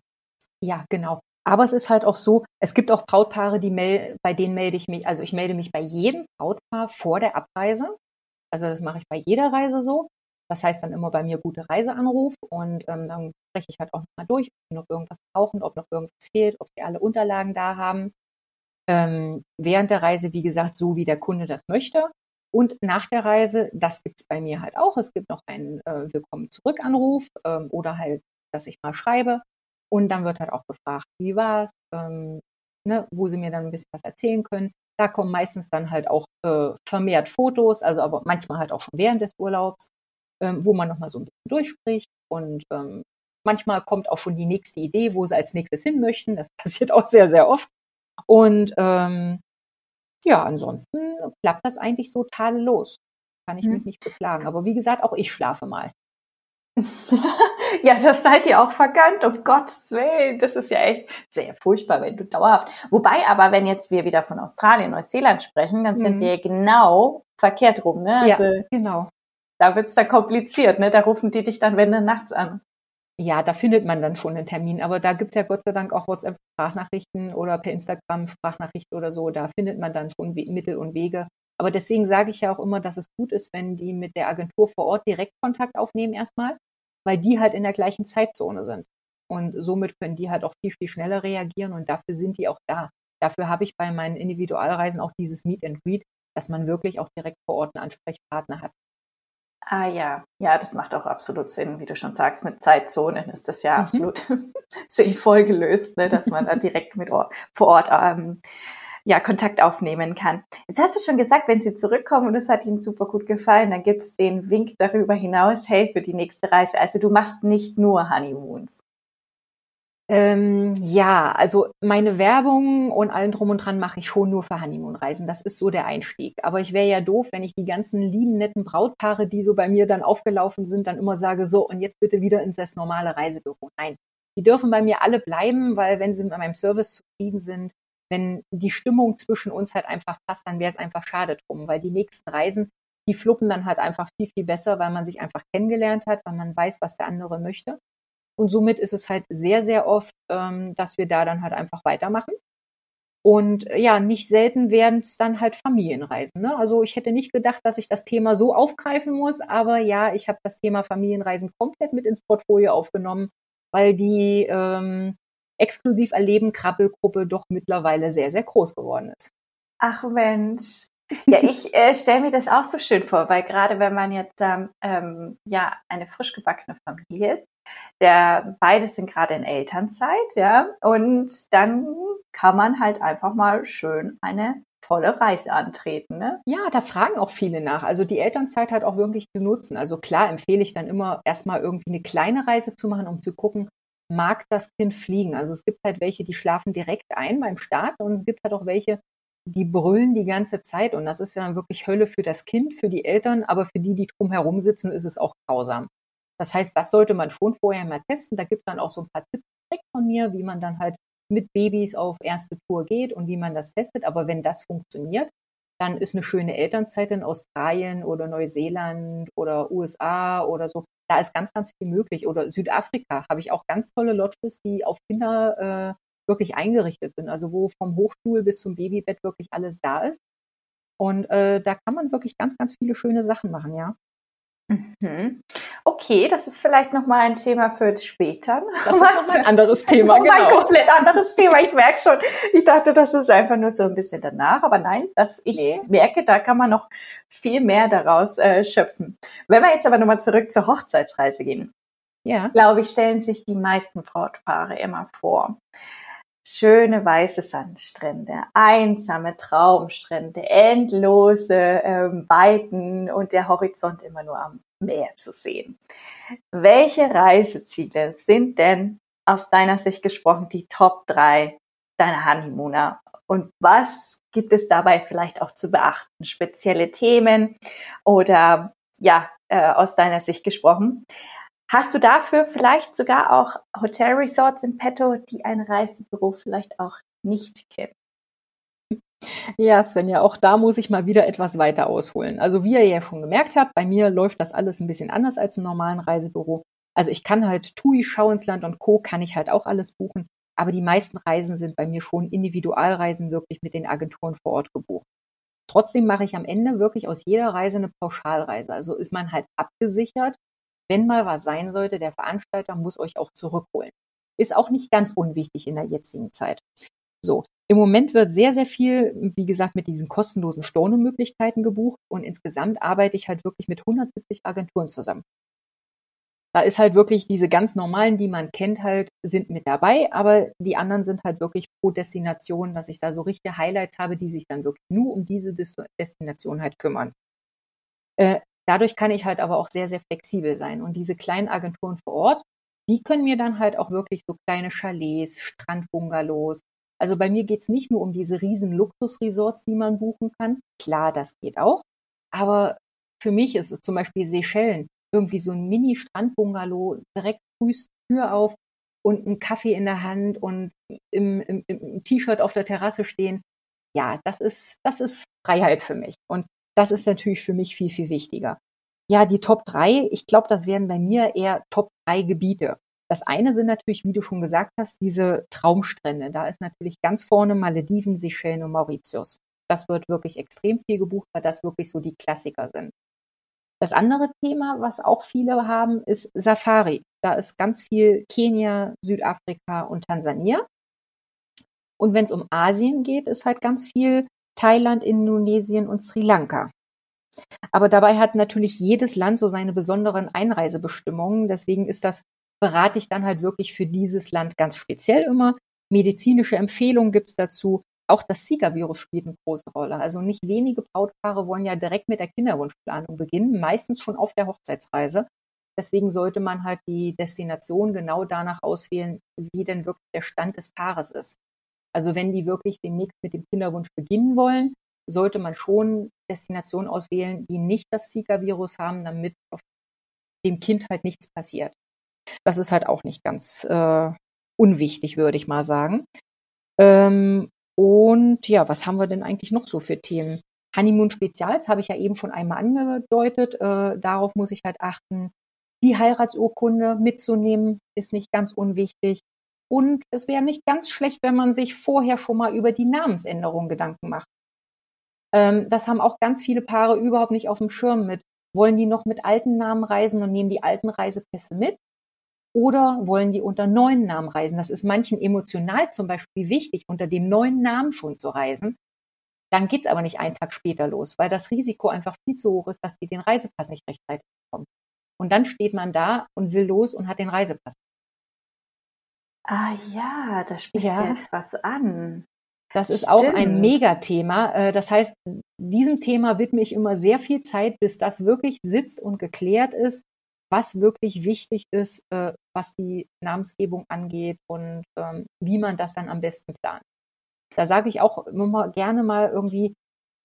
Ja, genau. Aber es ist halt auch so, es gibt auch Brautpaare, die mel bei denen melde ich mich, also ich melde mich bei jedem Brautpaar vor der Abreise. Also das mache ich bei jeder Reise so. Das heißt dann immer bei mir gute Reiseanruf und ähm, dann spreche ich halt auch nochmal durch, ob noch irgendwas brauchen, ob noch irgendwas fehlt, ob sie alle Unterlagen da haben. Ähm, während der Reise, wie gesagt, so wie der Kunde das möchte. Und nach der Reise, das gibt es bei mir halt auch. Es gibt noch einen äh, Willkommen zurück Anruf ähm, oder halt, dass ich mal schreibe. Und dann wird halt auch gefragt, wie war's, ähm, ne, wo sie mir dann ein bisschen was erzählen können. Da kommen meistens dann halt auch äh, vermehrt Fotos, also aber manchmal halt auch schon während des Urlaubs, ähm, wo man nochmal so ein bisschen durchspricht. Und ähm, manchmal kommt auch schon die nächste Idee, wo sie als nächstes hin möchten. Das passiert auch sehr, sehr oft. Und ähm, ja, ansonsten klappt das eigentlich so tadellos. Kann ich hm. mich nicht beklagen. Aber wie gesagt, auch ich schlafe mal. Ja, das seid ihr auch vergönnt, um Gottes Willen. Das ist ja echt sehr furchtbar, wenn du dauerhaft. Wobei aber, wenn jetzt wir wieder von Australien, Neuseeland sprechen, dann sind mhm. wir genau verkehrt rum, ne? Also, ja, genau. Da wird's dann kompliziert, ne? Da rufen die dich dann, wenn du nachts an. Ja, da findet man dann schon einen Termin, aber da gibt's ja Gott sei Dank auch WhatsApp-Sprachnachrichten oder per Instagram Sprachnachrichten oder so. Da findet man dann schon Mittel und Wege. Aber deswegen sage ich ja auch immer, dass es gut ist, wenn die mit der Agentur vor Ort direkt Kontakt aufnehmen erstmal weil die halt in der gleichen Zeitzone sind. Und somit können die halt auch viel, viel schneller reagieren und dafür sind die auch da. Dafür habe ich bei meinen Individualreisen auch dieses Meet and Greet, dass man wirklich auch direkt vor Ort einen Ansprechpartner hat. Ah ja, ja, das macht auch absolut Sinn, wie du schon sagst, mit Zeitzonen ist das ja mhm. absolut sinnvoll gelöst, ne, dass man da direkt mit vor Ort ähm, ja, Kontakt aufnehmen kann. Jetzt hast du schon gesagt, wenn sie zurückkommen und es hat ihnen super gut gefallen, dann gibt's den Wink darüber hinaus, hey, für die nächste Reise. Also du machst nicht nur Honeymoons. Ähm, ja, also meine Werbung und allen drum und dran mache ich schon nur für Honeymoon-Reisen. Das ist so der Einstieg. Aber ich wäre ja doof, wenn ich die ganzen lieben, netten Brautpaare, die so bei mir dann aufgelaufen sind, dann immer sage, so, und jetzt bitte wieder ins das normale Reisebüro. Nein, die dürfen bei mir alle bleiben, weil wenn sie mit meinem Service zufrieden sind, wenn die Stimmung zwischen uns halt einfach passt, dann wäre es einfach schade drum, weil die nächsten Reisen, die fluppen dann halt einfach viel, viel besser, weil man sich einfach kennengelernt hat, weil man weiß, was der andere möchte. Und somit ist es halt sehr, sehr oft, ähm, dass wir da dann halt einfach weitermachen. Und äh, ja, nicht selten werden es dann halt Familienreisen. Ne? Also ich hätte nicht gedacht, dass ich das Thema so aufgreifen muss, aber ja, ich habe das Thema Familienreisen komplett mit ins Portfolio aufgenommen, weil die ähm, exklusiv erleben Krabbelgruppe doch mittlerweile sehr, sehr groß geworden ist. Ach Mensch. Ja, ich äh, stelle mir das auch so schön vor, weil gerade wenn man jetzt ähm, ja eine frisch gebackene Familie ist, der beide sind gerade in Elternzeit, ja, und dann kann man halt einfach mal schön eine tolle Reise antreten. Ne? Ja, da fragen auch viele nach. Also die Elternzeit halt auch wirklich zu nutzen. Also klar empfehle ich dann immer erstmal irgendwie eine kleine Reise zu machen, um zu gucken, mag das Kind fliegen. Also es gibt halt welche, die schlafen direkt ein beim Start und es gibt halt auch welche, die brüllen die ganze Zeit und das ist ja dann wirklich Hölle für das Kind, für die Eltern, aber für die, die drumherum sitzen, ist es auch grausam. Das heißt, das sollte man schon vorher mal testen. Da gibt es dann auch so ein paar Tipps von mir, wie man dann halt mit Babys auf erste Tour geht und wie man das testet. Aber wenn das funktioniert, dann ist eine schöne Elternzeit in Australien oder Neuseeland oder USA oder so. Da ist ganz, ganz viel möglich. Oder Südafrika habe ich auch ganz tolle Lodges, die auf Kinder äh, wirklich eingerichtet sind. Also wo vom Hochstuhl bis zum Babybett wirklich alles da ist. Und äh, da kann man wirklich ganz, ganz viele schöne Sachen machen, ja. Mhm. Okay, das ist vielleicht nochmal ein Thema für später. Das ist nochmal ein anderes Thema, genau. Ein komplett anderes Thema. Ich merke schon. Ich dachte, das ist einfach nur so ein bisschen danach, aber nein, das, ich nee. merke, da kann man noch viel mehr daraus äh, schöpfen. Wenn wir jetzt aber nochmal zurück zur Hochzeitsreise gehen, ja. glaube ich, stellen sich die meisten Brautpaare immer vor schöne weiße Sandstrände, einsame Traumstrände, endlose ähm, Weiten und der Horizont immer nur am Meer zu sehen. Welche Reiseziele sind denn aus deiner Sicht gesprochen die Top 3 deiner Honeymooner? Und was gibt es dabei vielleicht auch zu beachten? Spezielle Themen oder ja, äh, aus deiner Sicht gesprochen, Hast du dafür vielleicht sogar auch Hotelresorts in petto, die ein Reisebüro vielleicht auch nicht kennen? Ja, Svenja, auch da muss ich mal wieder etwas weiter ausholen. Also wie ihr ja schon gemerkt habt, bei mir läuft das alles ein bisschen anders als im normalen Reisebüro. Also ich kann halt TUI, Schau ins Land und Co. kann ich halt auch alles buchen. Aber die meisten Reisen sind bei mir schon Individualreisen wirklich mit den Agenturen vor Ort gebucht. Trotzdem mache ich am Ende wirklich aus jeder Reise eine Pauschalreise. Also ist man halt abgesichert wenn mal was sein sollte, der Veranstalter muss euch auch zurückholen. Ist auch nicht ganz unwichtig in der jetzigen Zeit. So. Im Moment wird sehr, sehr viel, wie gesagt, mit diesen kostenlosen Stornomöglichkeiten gebucht und insgesamt arbeite ich halt wirklich mit 170 Agenturen zusammen. Da ist halt wirklich diese ganz normalen, die man kennt, halt, sind mit dabei, aber die anderen sind halt wirklich pro Destination, dass ich da so richtige Highlights habe, die sich dann wirklich nur um diese Destination halt kümmern. Äh, Dadurch kann ich halt aber auch sehr, sehr flexibel sein. Und diese kleinen Agenturen vor Ort, die können mir dann halt auch wirklich so kleine Chalets, Strandbungalows. Also bei mir geht's nicht nur um diese riesen Luxusresorts, die man buchen kann. Klar, das geht auch. Aber für mich ist es zum Beispiel Seychellen, irgendwie so ein Mini-Strandbungalow, direkt frühst Tür auf und einen Kaffee in der Hand und im, im, im T-Shirt auf der Terrasse stehen. Ja, das ist, das ist Freiheit für mich. Und das ist natürlich für mich viel, viel wichtiger. Ja, die Top 3, ich glaube, das wären bei mir eher Top 3 Gebiete. Das eine sind natürlich, wie du schon gesagt hast, diese Traumstrände. Da ist natürlich ganz vorne Malediven, Seychellen und Mauritius. Das wird wirklich extrem viel gebucht, weil das wirklich so die Klassiker sind. Das andere Thema, was auch viele haben, ist Safari. Da ist ganz viel Kenia, Südafrika und Tansania. Und wenn es um Asien geht, ist halt ganz viel Thailand, Indonesien und Sri Lanka. Aber dabei hat natürlich jedes Land so seine besonderen Einreisebestimmungen. Deswegen ist das, berate ich dann halt wirklich für dieses Land ganz speziell immer. Medizinische Empfehlungen gibt's dazu. Auch das Zika-Virus spielt eine große Rolle. Also nicht wenige Brautpaare wollen ja direkt mit der Kinderwunschplanung beginnen, meistens schon auf der Hochzeitsreise. Deswegen sollte man halt die Destination genau danach auswählen, wie denn wirklich der Stand des Paares ist. Also wenn die wirklich demnächst mit dem Kinderwunsch beginnen wollen, sollte man schon Destinationen auswählen, die nicht das Zika-Virus haben, damit dem Kind halt nichts passiert. Das ist halt auch nicht ganz äh, unwichtig, würde ich mal sagen. Ähm, und ja, was haben wir denn eigentlich noch so für Themen? Honeymoon Spezials habe ich ja eben schon einmal angedeutet. Äh, darauf muss ich halt achten. Die Heiratsurkunde mitzunehmen ist nicht ganz unwichtig. Und es wäre nicht ganz schlecht, wenn man sich vorher schon mal über die Namensänderung Gedanken macht. Ähm, das haben auch ganz viele Paare überhaupt nicht auf dem Schirm mit. Wollen die noch mit alten Namen reisen und nehmen die alten Reisepässe mit? Oder wollen die unter neuen Namen reisen? Das ist manchen emotional zum Beispiel wichtig, unter dem neuen Namen schon zu reisen. Dann geht's aber nicht einen Tag später los, weil das Risiko einfach viel zu hoch ist, dass die den Reisepass nicht rechtzeitig bekommen. Und dann steht man da und will los und hat den Reisepass. Ah ja, da sprichst ja. jetzt was an. Das ist Stimmt. auch ein Megathema. Äh, das heißt, diesem Thema widme ich immer sehr viel Zeit, bis das wirklich sitzt und geklärt ist, was wirklich wichtig ist, äh, was die Namensgebung angeht und ähm, wie man das dann am besten plant. Da sage ich auch immer gerne mal irgendwie,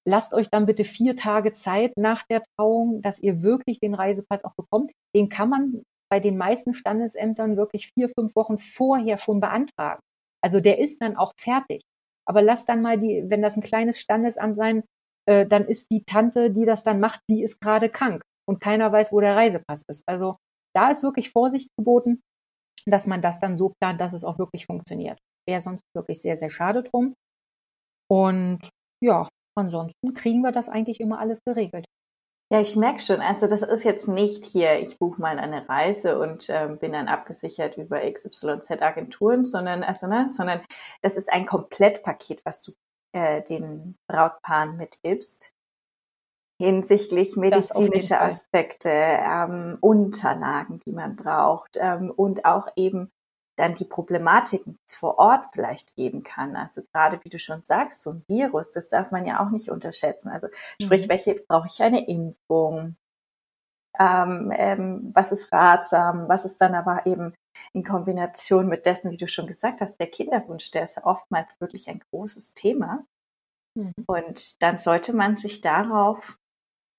lasst euch dann bitte vier Tage Zeit nach der Trauung, dass ihr wirklich den Reisepass auch bekommt. Den kann man bei den meisten Standesämtern wirklich vier, fünf Wochen vorher schon beantragen. Also der ist dann auch fertig. Aber lasst dann mal die, wenn das ein kleines Standesamt sein, äh, dann ist die Tante, die das dann macht, die ist gerade krank und keiner weiß, wo der Reisepass ist. Also da ist wirklich Vorsicht geboten, dass man das dann so plant, dass es auch wirklich funktioniert. Wäre sonst wirklich sehr, sehr schade drum. Und ja, ansonsten kriegen wir das eigentlich immer alles geregelt. Ja, ich merke schon. Also das ist jetzt nicht hier, ich buche mal eine Reise und äh, bin dann abgesichert über XYZ Agenturen, sondern also ne, sondern das ist ein Komplettpaket, was du äh, den Brautpaaren mitgibst hinsichtlich medizinischer Aspekte, ähm, Unterlagen, die man braucht ähm, und auch eben dann die Problematiken vor Ort vielleicht geben kann. Also gerade wie du schon sagst, so ein Virus, das darf man ja auch nicht unterschätzen. Also sprich, mhm. welche brauche ich eine Impfung? Ähm, ähm, was ist ratsam? Was ist dann aber eben in Kombination mit dessen, wie du schon gesagt hast, der Kinderwunsch, der ist ja oftmals wirklich ein großes Thema. Mhm. Und dann sollte man sich darauf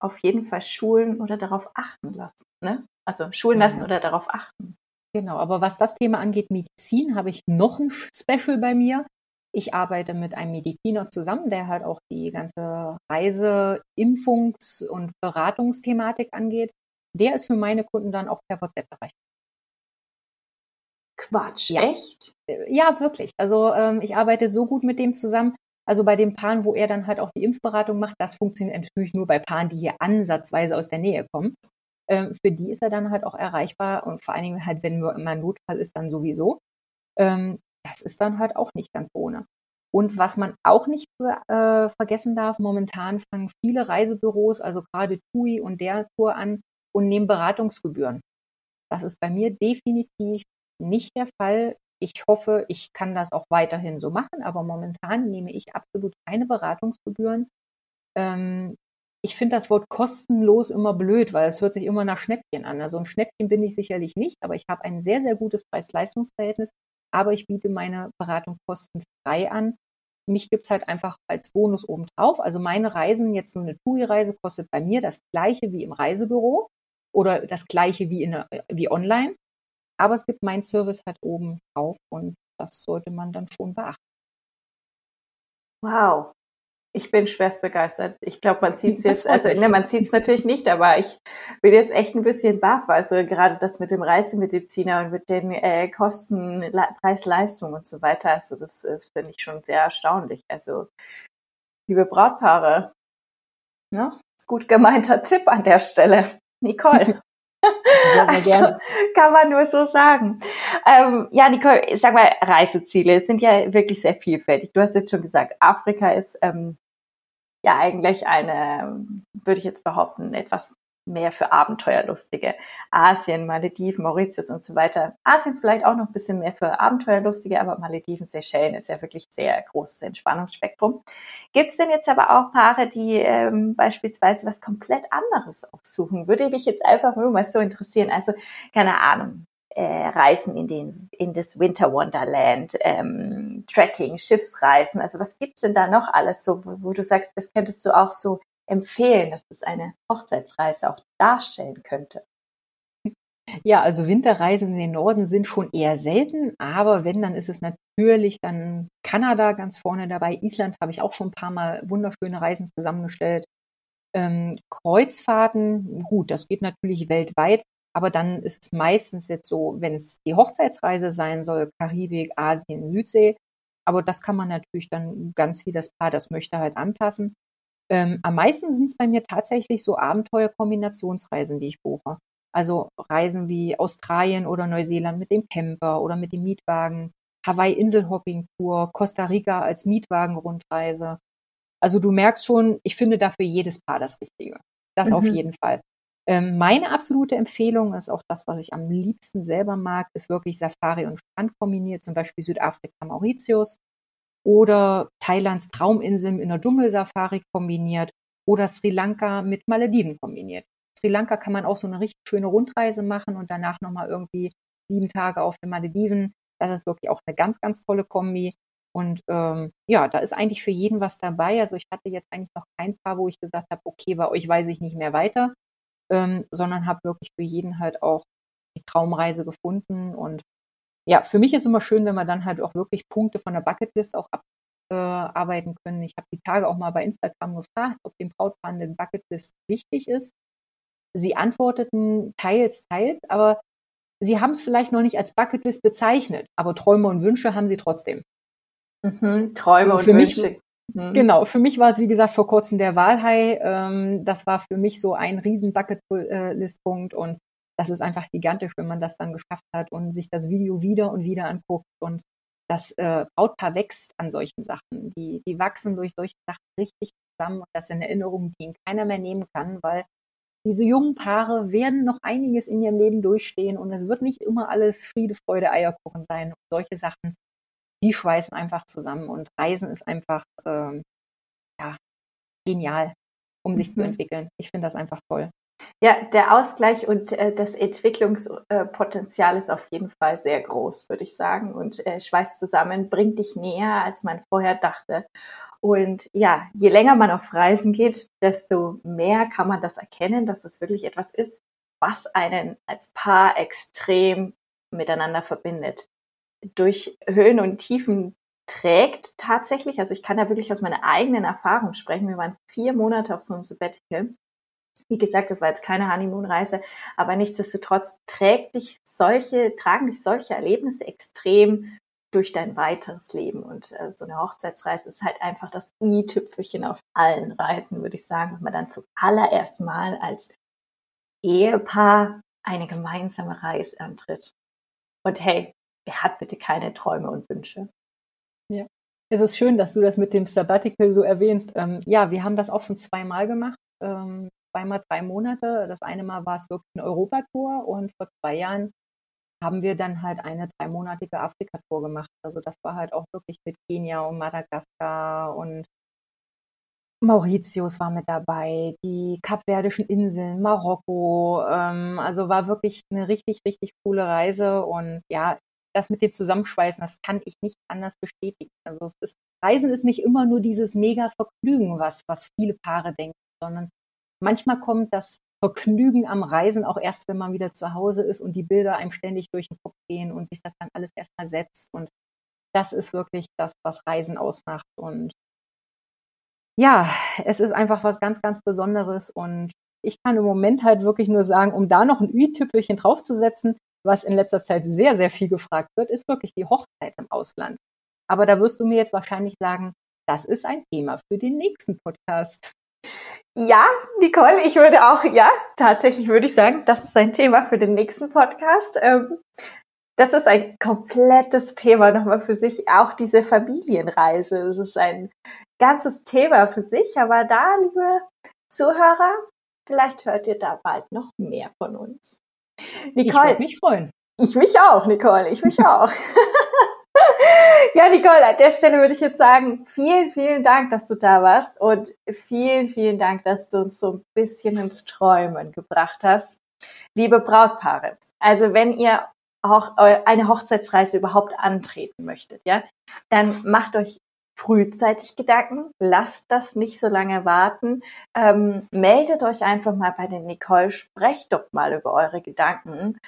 auf jeden Fall schulen oder darauf achten lassen. Ne? Also schulen lassen oder darauf achten. Genau, aber was das Thema angeht, Medizin, habe ich noch ein Special bei mir. Ich arbeite mit einem Mediziner zusammen, der halt auch die ganze Reise-, Impfungs- und Beratungsthematik angeht. Der ist für meine Kunden dann auch per WhatsApp erreichbar. Quatsch, ja. echt? Äh, ja, wirklich. Also ähm, ich arbeite so gut mit dem zusammen. Also bei den Paaren, wo er dann halt auch die Impfberatung macht, das funktioniert natürlich nur bei Paaren, die hier ansatzweise aus der Nähe kommen. Ähm, für die ist er dann halt auch erreichbar und vor allen Dingen halt, wenn nur immer Notfall ist, dann sowieso. Ähm, das ist dann halt auch nicht ganz ohne. Und was man auch nicht äh, vergessen darf, momentan fangen viele Reisebüros, also gerade TUI und der Tour an und nehmen Beratungsgebühren. Das ist bei mir definitiv nicht der Fall. Ich hoffe, ich kann das auch weiterhin so machen, aber momentan nehme ich absolut keine Beratungsgebühren. Ähm, ich finde das Wort kostenlos immer blöd, weil es hört sich immer nach Schnäppchen an. Also ein Schnäppchen bin ich sicherlich nicht, aber ich habe ein sehr, sehr gutes Preis-Leistungs-Verhältnis. Aber ich biete meine Beratung kostenfrei an. Mich gibt's halt einfach als Bonus obendrauf. Also meine Reisen, jetzt so eine TUI-Reise, kostet bei mir das gleiche wie im Reisebüro oder das gleiche wie, in, wie online. Aber es gibt meinen Service halt oben drauf und das sollte man dann schon beachten. Wow, ich bin schwerst begeistert. Ich glaube, man sieht es jetzt, also ne, man sieht es natürlich nicht, aber ich bin jetzt echt ein bisschen baff. Also gerade das mit dem Reisemediziner und mit den äh, Kosten, Preis-Leistung und so weiter. Also das, das finde ich schon sehr erstaunlich. Also liebe Brautpaare, ne? gut gemeinter Tipp an der Stelle. Nicole. Also, kann man nur so sagen. Ähm, ja, Nicole, sag mal, Reiseziele sind ja wirklich sehr vielfältig. Du hast jetzt schon gesagt, Afrika ist ähm, ja eigentlich eine, würde ich jetzt behaupten, etwas mehr für Abenteuerlustige. Asien, Malediven, Mauritius und so weiter. Asien vielleicht auch noch ein bisschen mehr für Abenteuerlustige, aber Malediven, Seychellen ist ja wirklich sehr großes Entspannungsspektrum. Gibt es denn jetzt aber auch Paare, die ähm, beispielsweise was komplett anderes aufsuchen? Würde mich jetzt einfach nur mal so interessieren. Also, keine Ahnung, äh, Reisen in den in das Winter Wonderland, ähm, Trekking, Schiffsreisen. Also was gibt's denn da noch alles so, wo, wo du sagst, das könntest du auch so empfehlen, dass das eine Hochzeitsreise auch darstellen könnte? Ja, also Winterreisen in den Norden sind schon eher selten, aber wenn, dann ist es natürlich dann Kanada ganz vorne dabei. Island habe ich auch schon ein paar Mal wunderschöne Reisen zusammengestellt. Ähm, Kreuzfahrten, gut, das geht natürlich weltweit, aber dann ist es meistens jetzt so, wenn es die Hochzeitsreise sein soll, Karibik, Asien, Südsee. Aber das kann man natürlich dann ganz wie das Paar das möchte halt anpassen. Ähm, am meisten sind es bei mir tatsächlich so Abenteuer-Kombinationsreisen, die ich buche. Also Reisen wie Australien oder Neuseeland mit dem Camper oder mit dem Mietwagen, Hawaii Inselhopping Tour, Costa Rica als Mietwagen-Rundreise. Also du merkst schon, ich finde dafür jedes Paar das Richtige. Das mhm. auf jeden Fall. Ähm, meine absolute Empfehlung ist auch das, was ich am liebsten selber mag, ist wirklich Safari und Strand kombiniert, zum Beispiel Südafrika Mauritius oder Thailands Trauminseln in der Dschungelsafari kombiniert oder Sri Lanka mit Malediven kombiniert. Sri Lanka kann man auch so eine richtig schöne Rundreise machen und danach nochmal irgendwie sieben Tage auf den Malediven. Das ist wirklich auch eine ganz, ganz tolle Kombi. Und ähm, ja, da ist eigentlich für jeden was dabei. Also ich hatte jetzt eigentlich noch kein Paar, wo ich gesagt habe, okay, bei euch weiß ich nicht mehr weiter ähm, sondern habe wirklich für jeden halt auch die Traumreise gefunden. Und ja, für mich ist immer schön, wenn wir dann halt auch wirklich Punkte von der Bucketlist auch abarbeiten können. Ich habe die Tage auch mal bei Instagram gefragt, ob dem Brautpaar eine Bucketlist wichtig ist. Sie antworteten teils, teils, aber sie haben es vielleicht noch nicht als Bucketlist bezeichnet, aber Träume und Wünsche haben sie trotzdem. Mhm, Träume und, und Wünsche. Mich, Mhm. Genau, für mich war es, wie gesagt, vor kurzem der Wahlhai. Ähm, das war für mich so ein riesen Bucketlist-Punkt und das ist einfach gigantisch, wenn man das dann geschafft hat und sich das Video wieder und wieder anguckt und das äh, Brautpaar wächst an solchen Sachen. Die, die wachsen durch solche Sachen richtig zusammen und das sind Erinnerungen, die ihnen keiner mehr nehmen kann, weil diese jungen Paare werden noch einiges in ihrem Leben durchstehen und es wird nicht immer alles Friede, Freude, Eierkuchen sein. Und solche Sachen die schweißen einfach zusammen und Reisen ist einfach ähm, ja, genial, um sich mhm. zu entwickeln. Ich finde das einfach toll. Ja, der Ausgleich und äh, das Entwicklungspotenzial ist auf jeden Fall sehr groß, würde ich sagen. Und äh, schweißt zusammen, bringt dich näher, als man vorher dachte. Und ja, je länger man auf Reisen geht, desto mehr kann man das erkennen, dass es wirklich etwas ist, was einen als Paar extrem miteinander verbindet durch Höhen und Tiefen trägt tatsächlich. Also ich kann da wirklich aus meiner eigenen Erfahrung sprechen. Wir waren vier Monate auf so einem Sabbatical. Wie gesagt, das war jetzt keine Honeymoon-Reise, aber nichtsdestotrotz trägt dich solche, tragen dich solche Erlebnisse extrem durch dein weiteres Leben. Und äh, so eine Hochzeitsreise ist halt einfach das i-Tüpfelchen auf allen Reisen, würde ich sagen, wenn man dann zum allerersten Mal als Ehepaar eine gemeinsame Reise antritt. Und hey, wer hat bitte keine Träume und Wünsche? Ja. Es ist schön, dass du das mit dem Sabbatical so erwähnst. Ähm, ja, wir haben das auch schon zweimal gemacht. Ähm, zweimal drei Monate. Das eine Mal war es wirklich eine Europatour und vor zwei Jahren haben wir dann halt eine dreimonatige Afrika-Tour gemacht. Also das war halt auch wirklich mit Kenia und Madagaskar und Mauritius war mit dabei, die Kapverdischen Inseln, Marokko. Ähm, also war wirklich eine richtig, richtig coole Reise. Und ja, das mit dem Zusammenschweißen, das kann ich nicht anders bestätigen. Also es ist, Reisen ist nicht immer nur dieses mega Vergnügen, was, was viele Paare denken, sondern manchmal kommt das Vergnügen am Reisen auch erst, wenn man wieder zu Hause ist und die Bilder einem ständig durch den Kopf gehen und sich das dann alles erstmal setzt. Und das ist wirklich das, was Reisen ausmacht. Und ja, es ist einfach was ganz, ganz Besonderes. Und ich kann im Moment halt wirklich nur sagen, um da noch ein Ü-Tüpfelchen draufzusetzen, was in letzter Zeit sehr, sehr viel gefragt wird, ist wirklich die Hochzeit im Ausland. Aber da wirst du mir jetzt wahrscheinlich sagen, das ist ein Thema für den nächsten Podcast. Ja, Nicole, ich würde auch, ja, tatsächlich würde ich sagen, das ist ein Thema für den nächsten Podcast. Ähm, das ist ein komplettes Thema nochmal für sich, auch diese Familienreise. Das ist ein ganzes Thema für sich, aber da, liebe Zuhörer, vielleicht hört ihr da bald noch mehr von uns. Nicole. Ich würde mich freuen. Ich mich auch, Nicole. Ich mich auch. ja, Nicole, an der Stelle würde ich jetzt sagen, vielen, vielen Dank, dass du da warst und vielen, vielen Dank, dass du uns so ein bisschen ins Träumen gebracht hast. Liebe Brautpaare, also wenn ihr auch eine Hochzeitsreise überhaupt antreten möchtet, ja, dann macht euch frühzeitig Gedanken, lasst das nicht so lange warten, ähm, meldet euch einfach mal bei der Nicole, sprecht doch mal über eure Gedanken.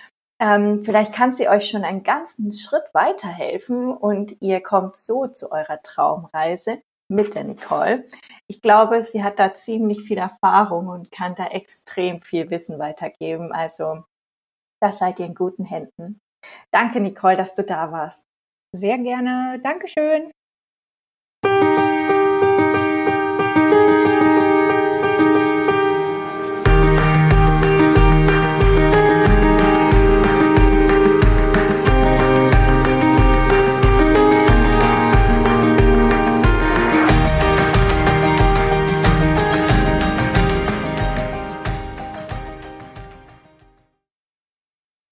Ähm, vielleicht kann sie euch schon einen ganzen Schritt weiterhelfen und ihr kommt so zu eurer Traumreise mit der Nicole. Ich glaube, sie hat da ziemlich viel Erfahrung und kann da extrem viel Wissen weitergeben. Also, da seid ihr in guten Händen. Danke, Nicole, dass du da warst. Sehr gerne. Dankeschön.